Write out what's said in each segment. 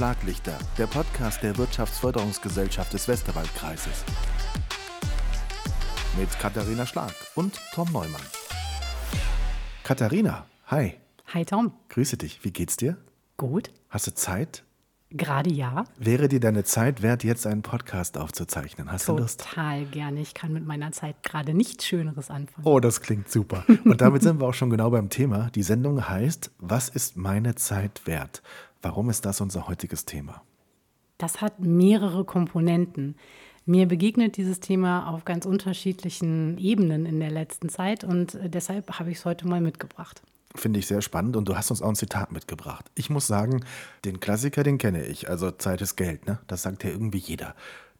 Schlaglichter, der Podcast der Wirtschaftsförderungsgesellschaft des Westerwaldkreises. Mit Katharina Schlag und Tom Neumann. Katharina, hi. Hi Tom. Grüße dich. Wie geht's dir? Gut. Hast du Zeit? Gerade ja. Wäre dir deine Zeit wert, jetzt einen Podcast aufzuzeichnen? Hast Total du Lust? Total gerne. Ich kann mit meiner Zeit gerade nichts Schöneres anfangen. Oh, das klingt super. Und damit sind wir auch schon genau beim Thema. Die Sendung heißt Was ist meine Zeit wert? Warum ist das unser heutiges Thema? Das hat mehrere Komponenten. Mir begegnet dieses Thema auf ganz unterschiedlichen Ebenen in der letzten Zeit und deshalb habe ich es heute mal mitgebracht. Finde ich sehr spannend und du hast uns auch ein Zitat mitgebracht. Ich muss sagen, den Klassiker, den kenne ich. Also Zeit ist Geld, ne? Das sagt ja irgendwie jeder.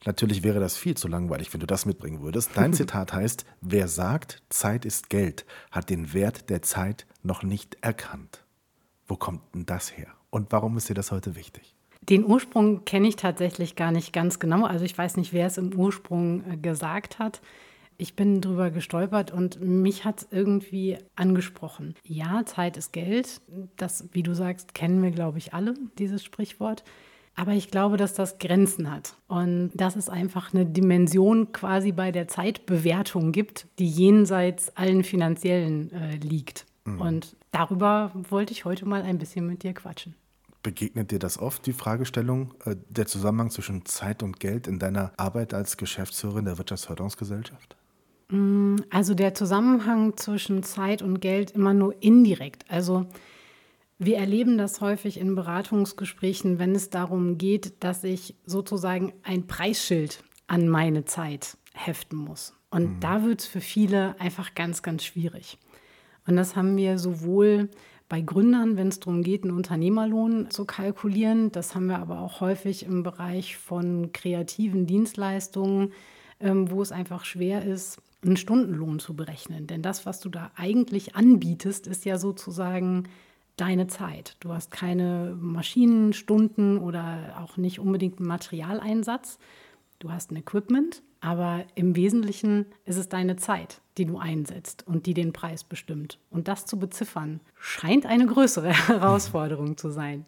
Natürlich wäre das viel zu langweilig, wenn du das mitbringen würdest. Dein Zitat heißt, wer sagt, Zeit ist Geld, hat den Wert der Zeit noch nicht erkannt. Wo kommt denn das her? Und warum ist dir das heute wichtig? Den Ursprung kenne ich tatsächlich gar nicht ganz genau. Also ich weiß nicht, wer es im Ursprung äh, gesagt hat ich bin drüber gestolpert und mich hat es irgendwie angesprochen. Ja, Zeit ist Geld. Das, wie du sagst, kennen wir, glaube ich, alle, dieses Sprichwort. Aber ich glaube, dass das Grenzen hat und dass es einfach eine Dimension quasi bei der Zeitbewertung gibt, die jenseits allen finanziellen äh, liegt. Mhm. Und darüber wollte ich heute mal ein bisschen mit dir quatschen. Begegnet dir das oft, die Fragestellung, äh, der Zusammenhang zwischen Zeit und Geld in deiner Arbeit als Geschäftsführerin der Wirtschaftsförderungsgesellschaft? Mm, also der Zusammenhang zwischen Zeit und Geld immer nur indirekt. Also wir erleben das häufig in Beratungsgesprächen, wenn es darum geht, dass ich sozusagen ein Preisschild an meine Zeit heften muss. Und mhm. da wird es für viele einfach ganz, ganz schwierig. Und das haben wir sowohl bei Gründern, wenn es darum geht, einen Unternehmerlohn zu kalkulieren. Das haben wir aber auch häufig im Bereich von kreativen Dienstleistungen, ähm, wo es einfach schwer ist, einen Stundenlohn zu berechnen. Denn das, was du da eigentlich anbietest, ist ja sozusagen deine Zeit. Du hast keine Maschinenstunden oder auch nicht unbedingt einen Materialeinsatz. Du hast ein Equipment, aber im Wesentlichen ist es deine Zeit, die du einsetzt und die den Preis bestimmt. Und das zu beziffern, scheint eine größere Herausforderung zu sein.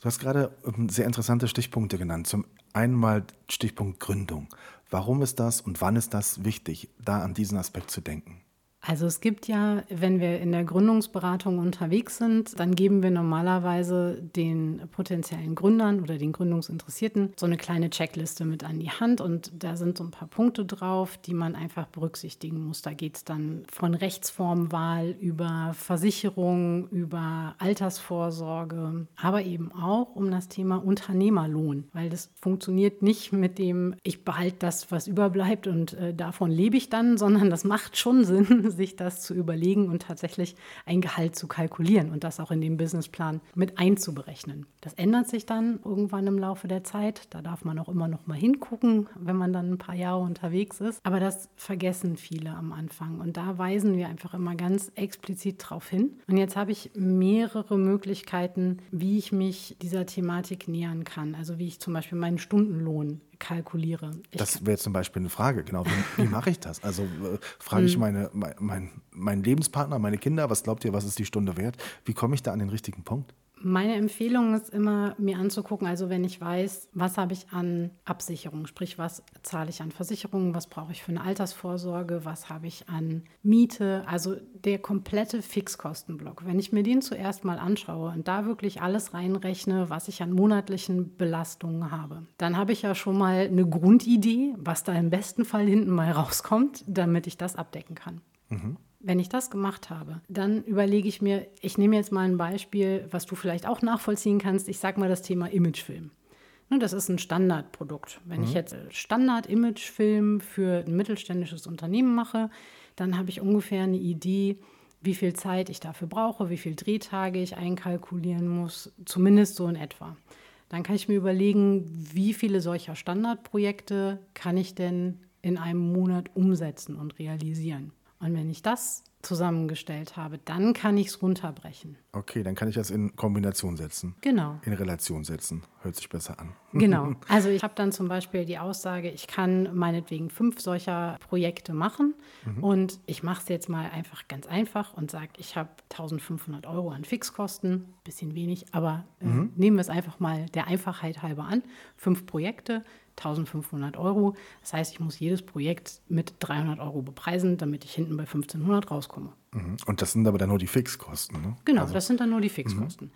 Du hast gerade ähm, sehr interessante Stichpunkte genannt. Zum einen mal Stichpunkt Gründung. Warum ist das und wann ist das wichtig, da an diesen Aspekt zu denken? Also es gibt ja, wenn wir in der Gründungsberatung unterwegs sind, dann geben wir normalerweise den potenziellen Gründern oder den Gründungsinteressierten so eine kleine Checkliste mit an die Hand und da sind so ein paar Punkte drauf, die man einfach berücksichtigen muss. Da geht es dann von Rechtsformwahl über Versicherung, über Altersvorsorge, aber eben auch um das Thema Unternehmerlohn, weil das funktioniert nicht mit dem, ich behalte das, was überbleibt und äh, davon lebe ich dann, sondern das macht schon Sinn, sich das zu überlegen und tatsächlich ein Gehalt zu kalkulieren und das auch in den Businessplan mit einzuberechnen. Das ändert sich dann irgendwann im Laufe der Zeit. Da darf man auch immer noch mal hingucken, wenn man dann ein paar Jahre unterwegs ist. Aber das vergessen viele am Anfang und da weisen wir einfach immer ganz explizit darauf hin. Und jetzt habe ich mehrere Möglichkeiten, wie ich mich dieser Thematik nähern kann. Also wie ich zum Beispiel meinen Stundenlohn kalkuliere. Ich das wäre zum Beispiel eine Frage, genau. Wie, wie mache ich das? Also äh, frage ich hm. meine, mein, mein, meinen Lebenspartner, meine Kinder, was glaubt ihr, was ist die Stunde wert? Wie komme ich da an den richtigen Punkt? Meine Empfehlung ist immer, mir anzugucken, also wenn ich weiß, was habe ich an Absicherung, sprich, was zahle ich an Versicherungen, was brauche ich für eine Altersvorsorge, was habe ich an Miete, also der komplette Fixkostenblock. Wenn ich mir den zuerst mal anschaue und da wirklich alles reinrechne, was ich an monatlichen Belastungen habe, dann habe ich ja schon mal eine Grundidee, was da im besten Fall hinten mal rauskommt, damit ich das abdecken kann. Mhm. Wenn ich das gemacht habe, dann überlege ich mir, ich nehme jetzt mal ein Beispiel, was du vielleicht auch nachvollziehen kannst. Ich sage mal das Thema Imagefilm. Ne, das ist ein Standardprodukt. Wenn mhm. ich jetzt Standard-Imagefilm für ein mittelständisches Unternehmen mache, dann habe ich ungefähr eine Idee, wie viel Zeit ich dafür brauche, wie viele Drehtage ich einkalkulieren muss, zumindest so in etwa. Dann kann ich mir überlegen, wie viele solcher Standardprojekte kann ich denn in einem Monat umsetzen und realisieren. Und wenn ich das zusammengestellt habe, dann kann ich es runterbrechen. Okay, dann kann ich das in Kombination setzen. Genau. In Relation setzen. Hört sich besser an. Genau. Also ich habe dann zum Beispiel die Aussage, ich kann meinetwegen fünf solcher Projekte machen mhm. und ich mache es jetzt mal einfach ganz einfach und sage, ich habe 1500 Euro an Fixkosten, bisschen wenig, aber äh, mhm. nehmen wir es einfach mal der Einfachheit halber an. Fünf Projekte, 1500 Euro. Das heißt, ich muss jedes Projekt mit 300 Euro bepreisen, damit ich hinten bei 1500 rauskomme. Mhm. Und das sind aber dann nur die Fixkosten, ne? Genau, also, das sind dann nur die Fixkosten. Mhm.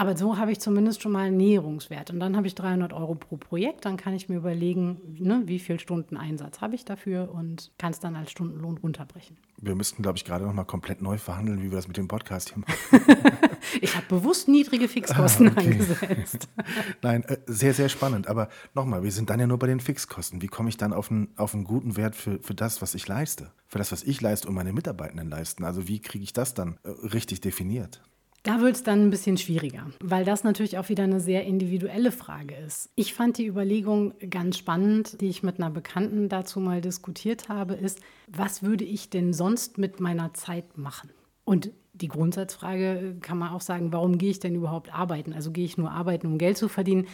Aber so habe ich zumindest schon mal einen Näherungswert. Und dann habe ich 300 Euro pro Projekt. Dann kann ich mir überlegen, ne, wie viel Stunden Einsatz habe ich dafür und kann es dann als Stundenlohn runterbrechen. Wir müssten, glaube ich, gerade noch mal komplett neu verhandeln, wie wir das mit dem Podcast hier machen. ich habe bewusst niedrige Fixkosten ah, okay. angesetzt. Nein, äh, sehr, sehr spannend. Aber nochmal, wir sind dann ja nur bei den Fixkosten. Wie komme ich dann auf einen, auf einen guten Wert für, für das, was ich leiste? Für das, was ich leiste und meine Mitarbeitenden leisten? Also wie kriege ich das dann äh, richtig definiert? Da wird es dann ein bisschen schwieriger, weil das natürlich auch wieder eine sehr individuelle Frage ist. Ich fand die Überlegung ganz spannend, die ich mit einer Bekannten dazu mal diskutiert habe, ist, was würde ich denn sonst mit meiner Zeit machen? Und die Grundsatzfrage kann man auch sagen, warum gehe ich denn überhaupt arbeiten? Also gehe ich nur arbeiten, um Geld zu verdienen?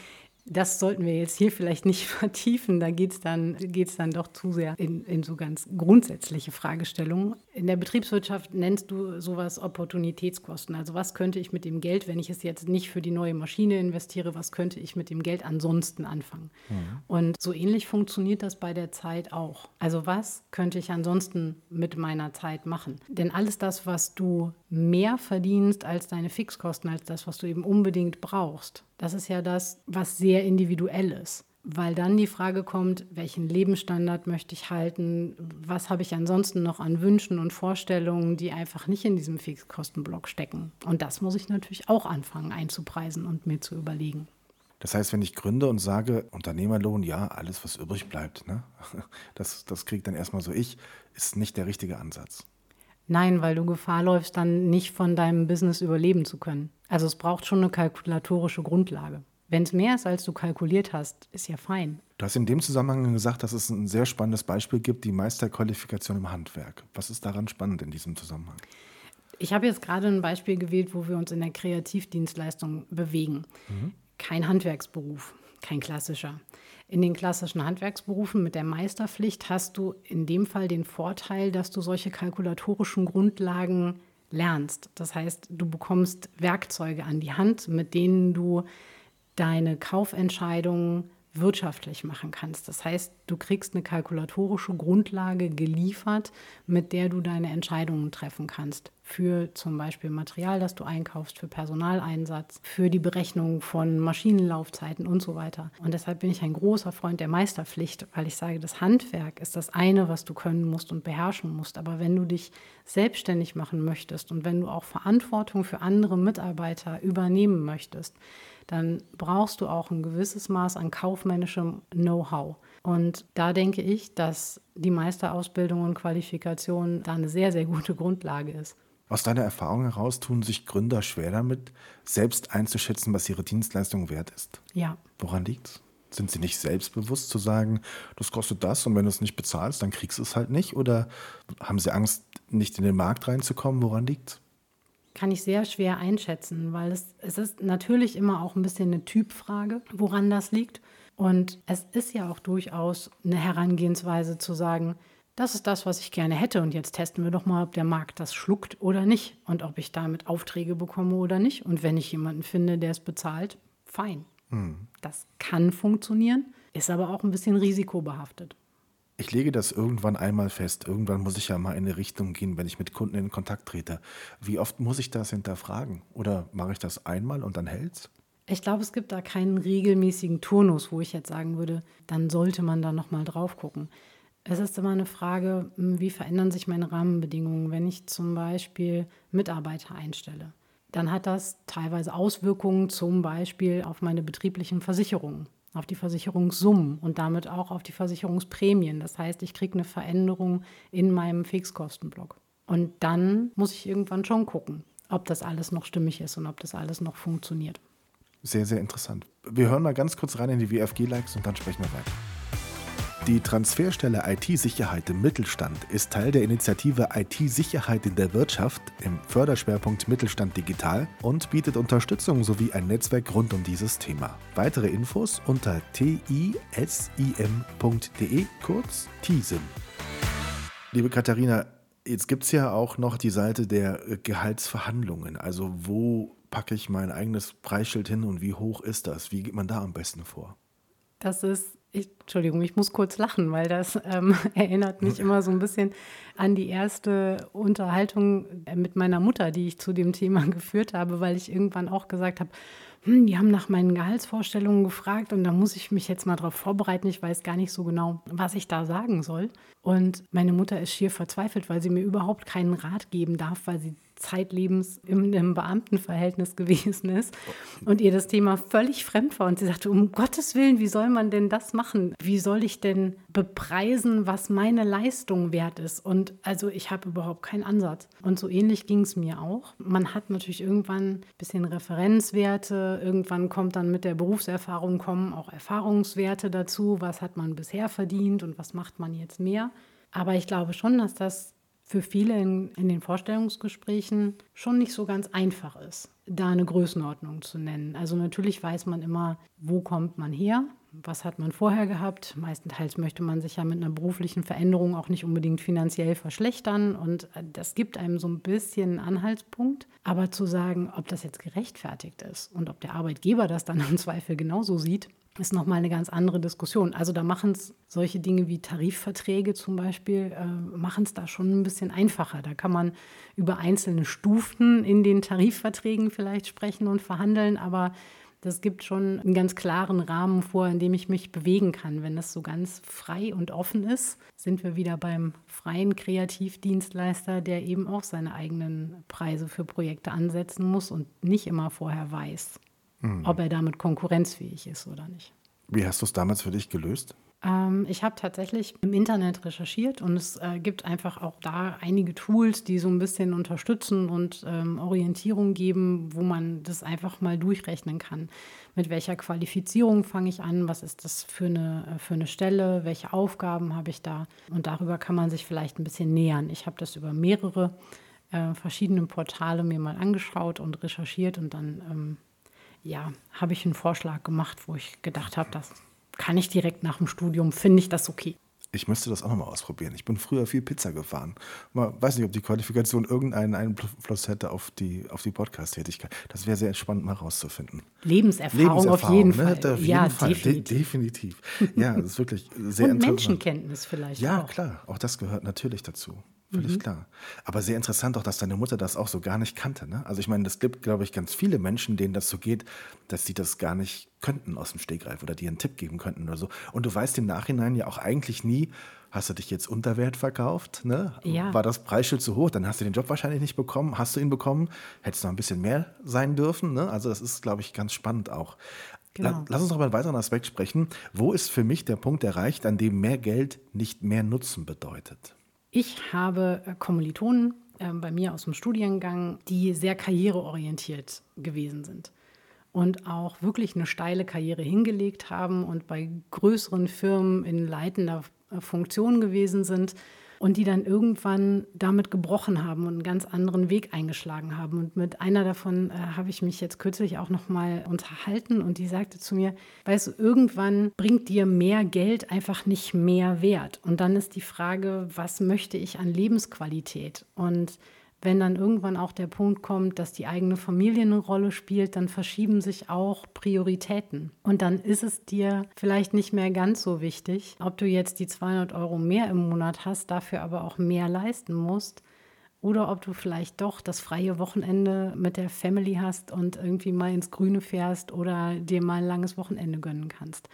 Das sollten wir jetzt hier vielleicht nicht vertiefen. Da geht es dann, geht's dann doch zu sehr in, in so ganz grundsätzliche Fragestellungen. In der Betriebswirtschaft nennst du sowas Opportunitätskosten. Also was könnte ich mit dem Geld, wenn ich es jetzt nicht für die neue Maschine investiere, was könnte ich mit dem Geld ansonsten anfangen? Mhm. Und so ähnlich funktioniert das bei der Zeit auch. Also was könnte ich ansonsten mit meiner Zeit machen? Denn alles das, was du mehr verdienst als deine Fixkosten, als das, was du eben unbedingt brauchst, das ist ja das, was sehr individuell ist. Weil dann die Frage kommt, welchen Lebensstandard möchte ich halten? Was habe ich ansonsten noch an Wünschen und Vorstellungen, die einfach nicht in diesem Fixkostenblock stecken? Und das muss ich natürlich auch anfangen einzupreisen und mir zu überlegen. Das heißt, wenn ich gründe und sage, Unternehmerlohn, ja, alles, was übrig bleibt, ne? das, das kriegt dann erstmal so ich, ist nicht der richtige Ansatz. Nein, weil du Gefahr läufst, dann nicht von deinem Business überleben zu können. Also es braucht schon eine kalkulatorische Grundlage. Wenn es mehr ist, als du kalkuliert hast, ist ja fein. Du hast in dem Zusammenhang gesagt, dass es ein sehr spannendes Beispiel gibt, die Meisterqualifikation im Handwerk. Was ist daran spannend in diesem Zusammenhang? Ich habe jetzt gerade ein Beispiel gewählt, wo wir uns in der Kreativdienstleistung bewegen. Mhm. Kein Handwerksberuf, kein klassischer. In den klassischen Handwerksberufen mit der Meisterpflicht hast du in dem Fall den Vorteil, dass du solche kalkulatorischen Grundlagen lernst. Das heißt, du bekommst Werkzeuge an die Hand, mit denen du deine Kaufentscheidungen wirtschaftlich machen kannst. Das heißt, du kriegst eine kalkulatorische Grundlage geliefert, mit der du deine Entscheidungen treffen kannst. Für zum Beispiel Material, das du einkaufst, für Personaleinsatz, für die Berechnung von Maschinenlaufzeiten und so weiter. Und deshalb bin ich ein großer Freund der Meisterpflicht, weil ich sage, das Handwerk ist das eine, was du können musst und beherrschen musst. Aber wenn du dich selbstständig machen möchtest und wenn du auch Verantwortung für andere Mitarbeiter übernehmen möchtest, dann brauchst du auch ein gewisses Maß an kaufmännischem Know-how. Und da denke ich, dass die Meisterausbildung und Qualifikation da eine sehr, sehr gute Grundlage ist. Aus deiner Erfahrung heraus tun sich Gründer schwer damit, selbst einzuschätzen, was ihre Dienstleistung wert ist. Ja. Woran liegt es? Sind sie nicht selbstbewusst zu sagen, das kostet das und wenn du es nicht bezahlst, dann kriegst du es halt nicht? Oder haben sie Angst, nicht in den Markt reinzukommen? Woran liegt es? kann ich sehr schwer einschätzen, weil es, es ist natürlich immer auch ein bisschen eine Typfrage, woran das liegt. Und es ist ja auch durchaus eine Herangehensweise zu sagen, das ist das, was ich gerne hätte und jetzt testen wir doch mal, ob der Markt das schluckt oder nicht und ob ich damit Aufträge bekomme oder nicht. Und wenn ich jemanden finde, der es bezahlt, fein. Hm. Das kann funktionieren, ist aber auch ein bisschen risikobehaftet ich lege das irgendwann einmal fest. Irgendwann muss ich ja mal in eine Richtung gehen, wenn ich mit Kunden in Kontakt trete. Wie oft muss ich das hinterfragen? Oder mache ich das einmal und dann hält's? Ich glaube, es gibt da keinen regelmäßigen Turnus, wo ich jetzt sagen würde, dann sollte man da nochmal drauf gucken. Es ist immer eine Frage, hm, wie verändern sich meine Rahmenbedingungen, wenn ich zum Beispiel Mitarbeiter einstelle. Dann hat das teilweise Auswirkungen zum Beispiel auf meine betrieblichen Versicherungen auf die Versicherungssummen und damit auch auf die Versicherungsprämien. Das heißt, ich kriege eine Veränderung in meinem Fixkostenblock. Und dann muss ich irgendwann schon gucken, ob das alles noch stimmig ist und ob das alles noch funktioniert. Sehr, sehr interessant. Wir hören mal ganz kurz rein in die WFG-Likes und dann sprechen wir weiter. Die Transferstelle IT-Sicherheit im Mittelstand ist Teil der Initiative IT-Sicherheit in der Wirtschaft im Förderschwerpunkt Mittelstand Digital und bietet Unterstützung sowie ein Netzwerk rund um dieses Thema. Weitere Infos unter tisim.de, kurz TISIM. Liebe Katharina, jetzt gibt es ja auch noch die Seite der Gehaltsverhandlungen. Also wo packe ich mein eigenes Preisschild hin und wie hoch ist das? Wie geht man da am besten vor? Das ist ich, Entschuldigung, ich muss kurz lachen, weil das ähm, erinnert mich immer so ein bisschen an die erste Unterhaltung mit meiner Mutter, die ich zu dem Thema geführt habe, weil ich irgendwann auch gesagt habe, hm, die haben nach meinen Gehaltsvorstellungen gefragt und da muss ich mich jetzt mal darauf vorbereiten. Ich weiß gar nicht so genau, was ich da sagen soll. Und meine Mutter ist schier verzweifelt, weil sie mir überhaupt keinen Rat geben darf, weil sie zeitlebens in einem Beamtenverhältnis gewesen ist und ihr das Thema völlig fremd war. Und sie sagte, um Gottes Willen, wie soll man denn das machen? Wie soll ich denn bepreisen, was meine Leistung wert ist? Und also ich habe überhaupt keinen Ansatz. Und so ähnlich ging es mir auch. Man hat natürlich irgendwann ein bisschen Referenzwerte. Irgendwann kommt dann mit der Berufserfahrung kommen auch Erfahrungswerte dazu. Was hat man bisher verdient und was macht man jetzt mehr? Aber ich glaube schon, dass das für viele in, in, den Vorstellungsgesprächen schon nicht so ganz einfach ist, da eine Größenordnung zu nennen. Also natürlich weiß man immer, wo kommt man her, was hat man vorher gehabt. Meistenteils möchte man sich ja mit einer beruflichen Veränderung auch nicht unbedingt finanziell verschlechtern und das gibt einem so ein bisschen einen Anhaltspunkt. Aber zu sagen, ob das jetzt gerechtfertigt ist und ob der Arbeitgeber das dann im Zweifel genauso sieht, ist nochmal eine ganz andere Diskussion. Also da machen es solche Dinge wie Tarifverträge zum Beispiel, äh, machen es da schon ein bisschen einfacher. Da kann man über einzelne Stufen in den Tarifverträgen vielleicht sprechen und verhandeln, aber das gibt schon einen ganz klaren Rahmen vor, in dem ich mich bewegen kann. Wenn das so ganz frei und offen ist, sind wir wieder beim freien Kreativdienstleister, der eben auch seine eigenen Preise für Projekte ansetzen muss und nicht immer vorher weiß, mhm. ob er damit konkurrenzfähig ist oder nicht. Wie hast du es damals für dich gelöst? Ähm, ich habe tatsächlich im Internet recherchiert und es äh, gibt einfach auch da einige Tools, die so ein bisschen unterstützen und ähm, Orientierung geben, wo man das einfach mal durchrechnen kann. Mit welcher Qualifizierung fange ich an? Was ist das für eine, äh, für eine Stelle? Welche Aufgaben habe ich da? Und darüber kann man sich vielleicht ein bisschen nähern. Ich habe das über mehrere äh, verschiedene Portale mir mal angeschaut und recherchiert und dann ähm, ja, habe ich einen Vorschlag gemacht, wo ich gedacht habe, das kann ich direkt nach dem Studium, finde ich das okay. Ich müsste das auch nochmal ausprobieren. Ich bin früher viel Pizza gefahren. Man weiß nicht, ob die Qualifikation irgendeinen Einfluss hätte auf die, auf die Podcast-Tätigkeit. Das wäre sehr spannend mal rauszufinden. Lebenserfahrung, Lebenserfahrung auf jeden ne? Fall. Auf jeden ja, Fall. Definitiv. De definitiv. Ja, das ist wirklich sehr Und interessant. Menschenkenntnis vielleicht. Ja, auch. klar. Auch das gehört natürlich dazu. Völlig mhm. klar. Aber sehr interessant auch, dass deine Mutter das auch so gar nicht kannte. Ne? Also ich meine, es gibt, glaube ich, ganz viele Menschen, denen das so geht, dass sie das gar nicht könnten aus dem Stegreif oder dir einen Tipp geben könnten oder so. Und du weißt im Nachhinein ja auch eigentlich nie, hast du dich jetzt unter Wert verkauft? Ne? Ja. War das Preisschild zu hoch? Dann hast du den Job wahrscheinlich nicht bekommen. Hast du ihn bekommen? Hättest noch ein bisschen mehr sein dürfen. Ne? Also das ist, glaube ich, ganz spannend auch. Genau. Lass uns noch über einen weiteren Aspekt sprechen. Wo ist für mich der Punkt erreicht, an dem mehr Geld nicht mehr Nutzen bedeutet? Ich habe äh, Kommilitonen äh, bei mir aus dem Studiengang, die sehr karriereorientiert gewesen sind und auch wirklich eine steile Karriere hingelegt haben und bei größeren Firmen in leitender äh, Funktion gewesen sind und die dann irgendwann damit gebrochen haben und einen ganz anderen Weg eingeschlagen haben. Und mit einer davon äh, habe ich mich jetzt kürzlich auch noch mal unterhalten und die sagte zu mir, weißt du, irgendwann bringt dir mehr Geld einfach nicht mehr Wert. Und dann ist die Frage, was möchte ich an Lebensqualität? Und wenn dann irgendwann auch der Punkt kommt, dass die eigene Familie eine Rolle spielt, dann verschieben sich auch Prioritäten. Und dann ist es dir vielleicht nicht mehr ganz so wichtig, ob du jetzt die 200 Euro mehr im Monat hast, dafür aber auch mehr leisten musst. Oder ob du vielleicht doch das freie Wochenende mit der Family hast und irgendwie mal ins Grüne fährst oder dir mal ein langes Wochenende gönnen kannst.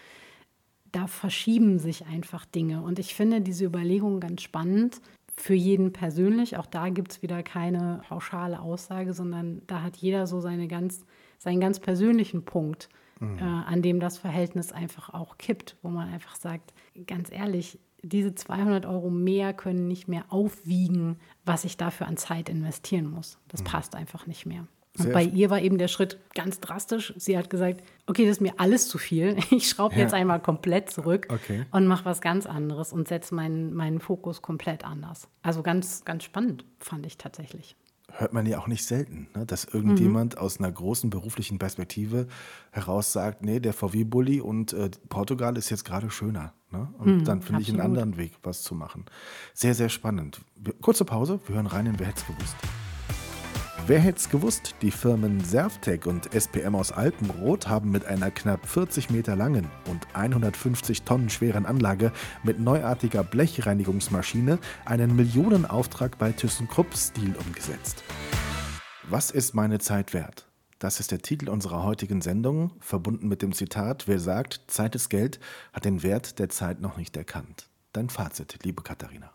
Da verschieben sich einfach Dinge. Und ich finde diese Überlegung ganz spannend, für jeden persönlich. Auch da gibt es wieder keine pauschale Aussage, sondern da hat jeder so seine ganz, seinen ganz persönlichen Punkt, mhm. äh, an dem das Verhältnis einfach auch kippt, wo man einfach sagt, ganz ehrlich, diese 200 Euro mehr können nicht mehr aufwiegen, was ich dafür an Zeit investieren muss. Das mhm. passt einfach nicht mehr. Und bei ihr war eben der Schritt ganz drastisch. Sie hat gesagt, okay, das ist mir alles zu viel. Ich schraube jetzt Ja. einmal komplett zurück Okay. und mache was ganz anderes und setze meinen, meinen Fokus komplett anders. Also ganz, ganz spannend fand ich tatsächlich. hört man ja auch nicht selten, ne? dass Mhm. irgendjemand aus einer großen beruflichen Perspektive heraus sagt, nee, der VW-Bully und äh, Portugal ist jetzt gerade schöner. Ne? Und dann finde ich einen Mhm, anderen Weg, was zu machen. Sehr, sehr spannend. Kurze Pause, wir hören rein in Wer hätte gewusst. Wer hätte es gewusst? Die Firmen Servtec und SPM aus Alpenrot haben mit einer knapp 40 Meter langen und 150 Tonnen schweren Anlage mit neuartiger Blechreinigungsmaschine einen Millionenauftrag bei ThyssenKrupp Stil umgesetzt. Was ist meine Zeit wert? Das ist der Titel unserer heutigen Sendung, verbunden mit dem Zitat, wer sagt, Zeit ist Geld, hat den Wert der Zeit noch nicht erkannt. Dein Fazit, liebe Katharina.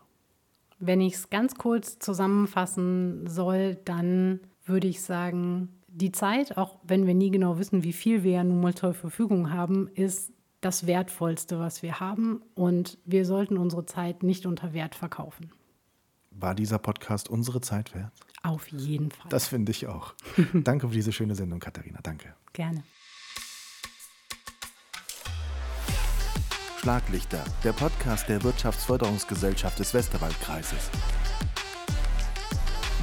Wenn ich es ganz kurz zusammenfassen soll, dann würde ich sagen, die Zeit, auch wenn wir nie genau wissen, wie viel wir ja nun mal zur Verfügung haben, ist das Wertvollste, was wir haben. Und wir sollten unsere Zeit nicht unter Wert verkaufen. War dieser Podcast unsere Zeit wert? Auf jeden Fall. Das finde ich auch. Danke für diese schöne Sendung, Katharina. Danke. Gerne. Schlaglichter, der Podcast der Wirtschaftsförderungsgesellschaft des Westerwaldkreises.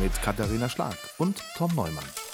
Mit Katharina Schlag und Tom Neumann.